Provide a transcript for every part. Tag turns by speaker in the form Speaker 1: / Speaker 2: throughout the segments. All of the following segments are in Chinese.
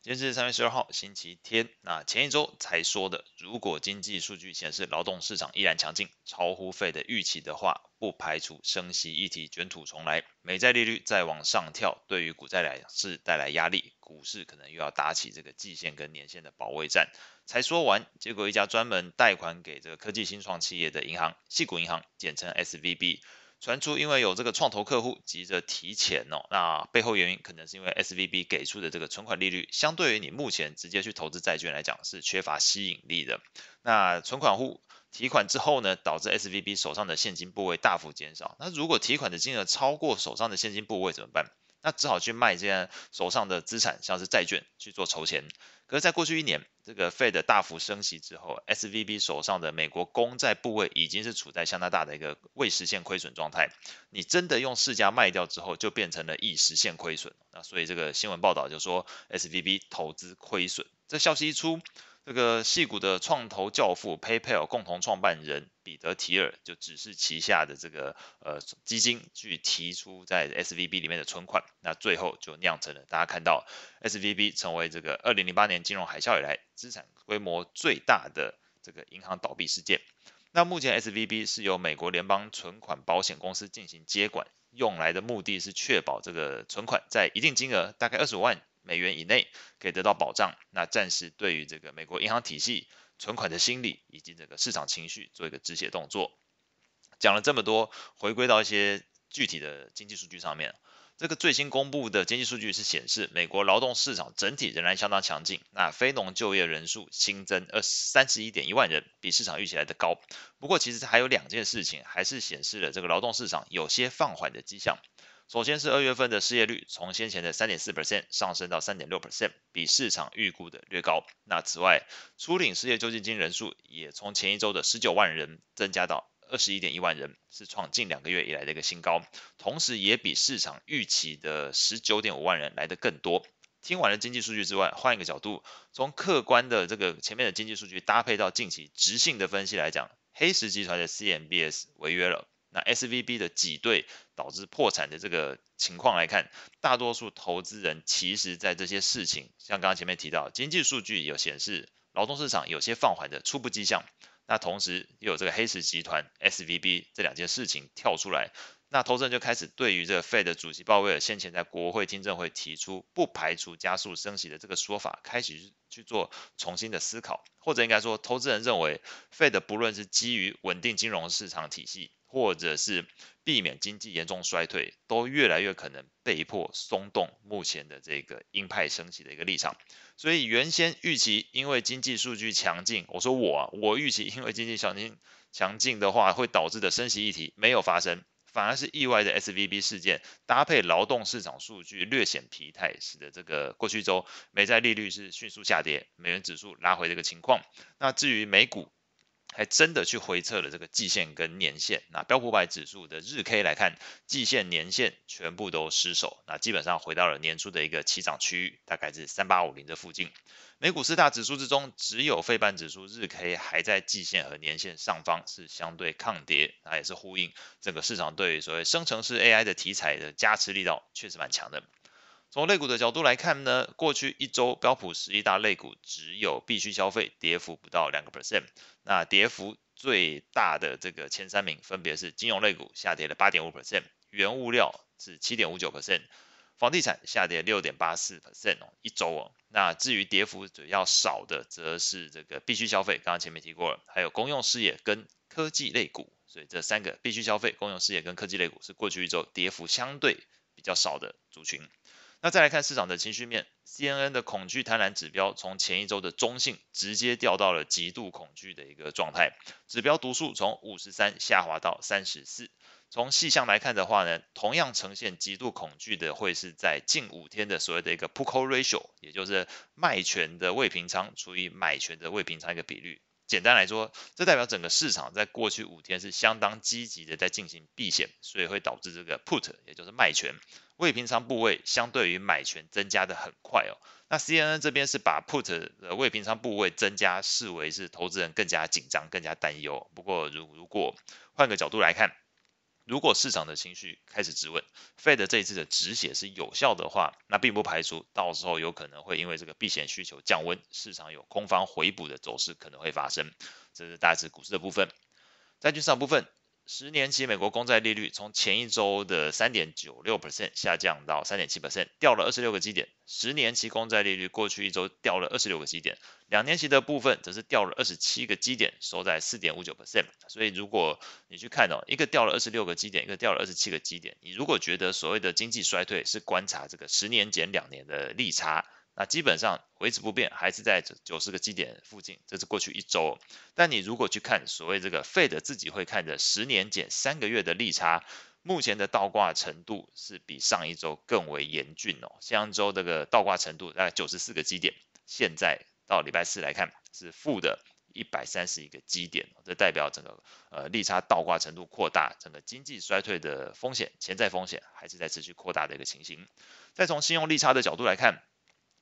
Speaker 1: 今天是三月十二号，星期天。那前一周才说的，如果经济数据显示劳动市场依然强劲，超乎 Fed 的预期的话，不排除升息议题卷土重来，美债利率再往上跳，对于股债两市带来压力，股市可能又要打起这个季线跟年线的保卫战。才说完，结果一家专门贷款给这个科技新创企业的银行——系股银行，简称 SVB。传出因为有这个创投客户急着提钱哦，那背后原因可能是因为 SVB 给出的这个存款利率，相对于你目前直接去投资债券来讲是缺乏吸引力的。那存款户提款之后呢，导致 SVB 手上的现金部位大幅减少。那如果提款的金额超过手上的现金部位怎么办？那只好去卖这些手上的资产，像是债券去做筹钱。可是，在过去一年，这个 Fed 大幅升息之后，SVB 手上的美国公债部位已经是处在相当大的一个未实现亏损状态。你真的用市价卖掉之后，就变成了已实现亏损。那所以这个新闻报道就说 SVB 投资亏损。这消息一出。这个矽谷的创投教父 PayPal 共同创办人彼得提尔就指示旗下的这个呃基金去提出在 SVB 里面的存款，那最后就酿成了大家看到 SVB 成为这个二零零八年金融海啸以来资产规模最大的这个银行倒闭事件。那目前 SVB 是由美国联邦存款保险公司进行接管，用来的目的是确保这个存款在一定金额，大概二十五万。美元以内可以得到保障，那暂时对于这个美国银行体系存款的心理以及这个市场情绪做一个止血动作。讲了这么多，回归到一些具体的经济数据上面，这个最新公布的经济数据是显示，美国劳动市场整体仍然相当强劲，那非农就业人数新增二三十一点一万人，比市场预期来的高。不过其实还有两件事情，还是显示了这个劳动市场有些放缓的迹象。首先是二月份的失业率从先前的三点四 percent 上升到三点六 percent，比市场预估的略高。那此外，初领失业救济金人数也从前一周的十九万人增加到二十一点一万人，是创近两个月以来的一个新高。同时，也比市场预期的十九点五万人来得更多。听完了经济数据之外，换一个角度，从客观的这个前面的经济数据搭配到近期直性的分析来讲，黑石集团的 CMBS 违约了。那 SVB 的挤兑导致破产的这个情况来看，大多数投资人其实在这些事情，像刚刚前面提到，经济数据有显示劳动市场有些放缓的初步迹象。那同时又有这个黑石集团 SVB 这两件事情跳出来，那投资人就开始对于这个 Fed 主席鲍威尔先前在国会听证会提出不排除加速升息的这个说法，开始去做重新的思考，或者应该说，投资人认为 Fed 不论是基于稳定金融市场体系，或者是避免经济严重衰退，都越来越可能被迫松动目前的这个鹰派升息的一个立场。所以原先预期因为经济数据强劲，我说我啊，我预期因为经济强劲强劲的话会导致的升息议题没有发生，反而是意外的 SVB 事件搭配劳动市场数据略显疲态，使得这个过去周美债利率是迅速下跌，美元指数拉回这个情况。那至于美股，还真的去回测了这个季线跟年线，那标普百指数的日 K 来看，季线、年线全部都失守，那基本上回到了年初的一个起涨区域，大概是三八五零的附近。美股四大指数之中，只有费半指数日 K 还在季线和年线上方，是相对抗跌，那也是呼应整个市场对于所谓生成式 AI 的题材的加持力道确实蛮强的。从类股的角度来看呢，过去一周标普十一大类股只有必须消费跌幅不到两个 percent，那跌幅最大的这个前三名分别是金融类股下跌了八点五 percent，原物料是七点五九 percent，房地产下跌六点八四 percent 哦，一周哦。那至于跌幅主要少的，则是这个必须消费，刚刚前面提过了，还有公用事业跟科技类股，所以这三个必须消费、公用事业跟科技类股是过去一周跌幅相对比较少的族群。那再来看市场的情绪面，CNN 的恐惧贪婪指标从前一周的中性直接掉到了极度恐惧的一个状态，指标读数从五十三下滑到三十四。从细项来看的话呢，同样呈现极度恐惧的会是在近五天的所谓的一个 Put Call Ratio，也就是卖权的未平仓除以买权的未平仓一个比率。简单来说，这代表整个市场在过去五天是相当积极的在进行避险，所以会导致这个 put 也就是卖权未平仓部位相对于买权增加的很快哦。那 CNN 这边是把 put 的未平仓部位增加视为是投资人更加紧张、更加担忧。不过如如果换个角度来看，如果市场的情绪开始质问，Fed 这一次的止血是有效的话，那并不排除到时候有可能会因为这个避险需求降温，市场有空方回补的走势可能会发生。这是大致股市的部分，债券市场部分。十年期美国公债利率从前一周的三点九六 percent 下降到三点七 percent，掉了二十六个基点。十年期公债利率过去一周掉了二十六个基点，两年期的部分则是掉了二十七个基点，收在四点五九 percent。所以如果你去看哦，一个掉了二十六个基点，一个掉了二十七个基点，你如果觉得所谓的经济衰退是观察这个十年减两年的利差。那基本上维持不变，还是在九十个基点附近，这是过去一周。但你如果去看所谓这个 Fed 自己会看的十年减三个月的利差，目前的倒挂程度是比上一周更为严峻哦。上周这个倒挂程度大概九十四个基点，现在到礼拜四来看是负的一百三十一个基点，这代表整个呃利差倒挂程度扩大，整个经济衰退的风险、潜在风险还是在持续扩大的一个情形。再从信用利差的角度来看。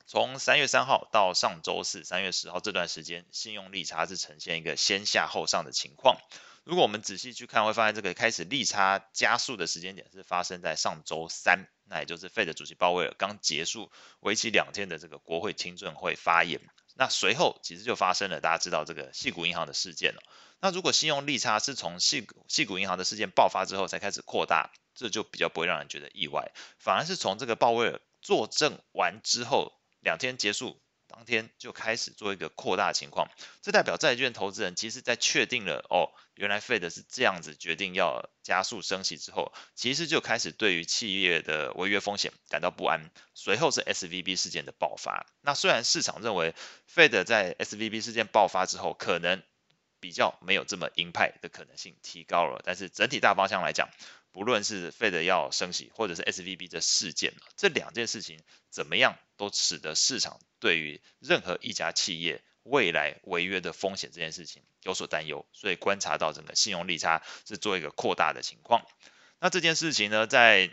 Speaker 1: 从三月三号到上周四三月十号这段时间，信用利差是呈现一个先下后上的情况。如果我们仔细去看，会发现这个开始利差加速的时间点是发生在上周三，那也就是 Fed 主席鲍威尔刚结束为期两天的这个国会听证会发言。那随后其实就发生了大家知道这个矽谷银行的事件了。那如果信用利差是从矽谷矽谷银行的事件爆发之后才开始扩大，这就比较不会让人觉得意外，反而是从这个鲍威尔作证完之后。两天结束当天就开始做一个扩大情况，这代表债券投资人其实在确定了哦，原来 Fed 是这样子决定要加速升息之后，其实就开始对于企业的违约风险感到不安。随后是 SVB 事件的爆发，那虽然市场认为 Fed 在 SVB 事件爆发之后可能比较没有这么鹰派的可能性提高了，但是整体大方向来讲。不论是 Fed 要升息，或者是 SVB 的事件，这两件事情怎么样，都使得市场对于任何一家企业未来违约的风险这件事情有所担忧，所以观察到整个信用利差是做一个扩大的情况。那这件事情呢，在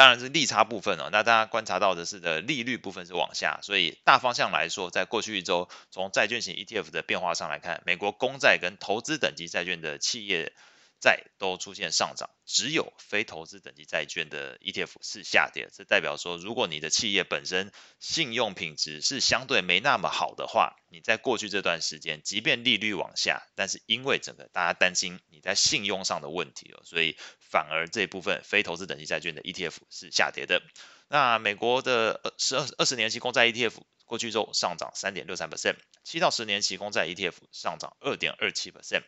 Speaker 1: 当然是利差部分哦，那大家观察到的是的利率部分是往下，所以大方向来说，在过去一周，从债券型 ETF 的变化上来看，美国公债跟投资等级债券的企业。债都出现上涨，只有非投资等级债券的 ETF 是下跌。这代表说，如果你的企业本身信用品质是相对没那么好的话，你在过去这段时间，即便利率往下，但是因为整个大家担心你在信用上的问题哦，所以反而这部分非投资等级债券的 ETF 是下跌的。那美国的二十二二十年期公债 ETF 过去周上涨三点六三 percent，七到十年期公债 ETF 上涨二点二七 percent。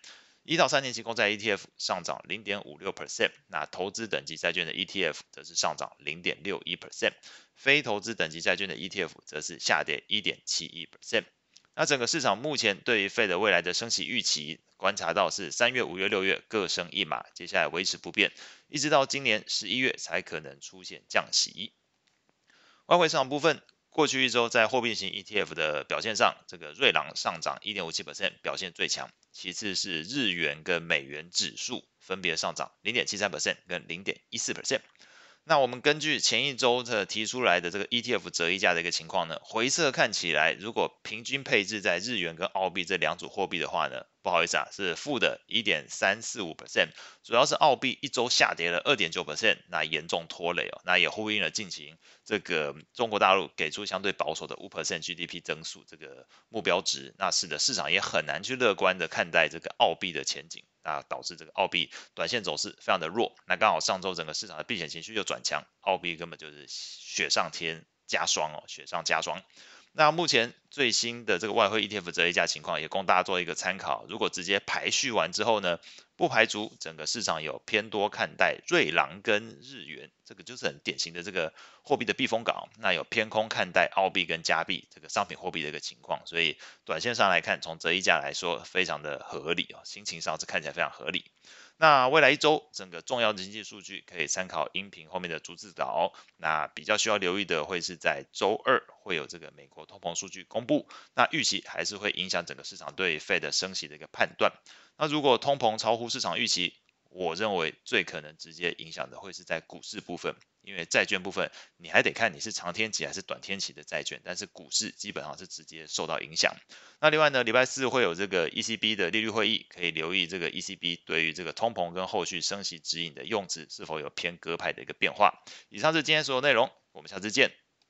Speaker 1: 一到三年期公债 ETF 上涨零点五六 percent，那投资等级债券的 ETF 则是上涨零点六一 percent，非投资等级债券的 ETF 则是下跌一点七一 percent。那整个市场目前对于 Fed 未来的升息预期，观察到是三月、五月、六月各升一码，接下来维持不变，一直到今年十一月才可能出现降息。外汇市场部分。过去一周在货币型 ETF 的表现上，这个瑞郎上涨一点五七 percent，表现最强。其次是日元跟美元指数分别上涨零点七三 percent 跟零点一四 percent。那我们根据前一周的提出来的这个 ETF 折溢价的一个情况呢，回测看起来，如果平均配置在日元跟澳币这两组货币的话呢，不好意思啊，是负的一点三四五 percent，主要是澳币一周下跌了二点九 percent，那严重拖累哦，那也呼应了近期这个中国大陆给出相对保守的五 percent GDP 增速这个目标值，那使得市场也很难去乐观的看待这个澳币的前景。那导致这个澳币短线走势非常的弱，那刚好上周整个市场的避险情绪又转强，澳币根本就是雪上添加霜哦，雪上加霜。那目前最新的这个外汇 ETF 折溢价情况也供大家做一个参考。如果直接排序完之后呢，不排除整个市场有偏多看待瑞郎跟日元，这个就是很典型的这个货币的避风港。那有偏空看待澳币跟加币这个商品货币的一个情况。所以短线上来看，从折溢价来说，非常的合理啊，心情上是看起来非常合理。那未来一周整个重要的经济数据可以参考音频后面的逐字稿。那比较需要留意的会是在周二会有这个美国通膨数据公布，那预期还是会影响整个市场对 Fed 升息的一个判断。那如果通膨超乎市场预期，我认为最可能直接影响的会是在股市部分，因为债券部分你还得看你是长天期还是短天期的债券，但是股市基本上是直接受到影响。那另外呢，礼拜四会有这个 ECB 的利率会议，可以留意这个 ECB 对于这个通膨跟后续升息指引的用词是否有偏鸽派的一个变化。以上是今天所有内容，我们下次见。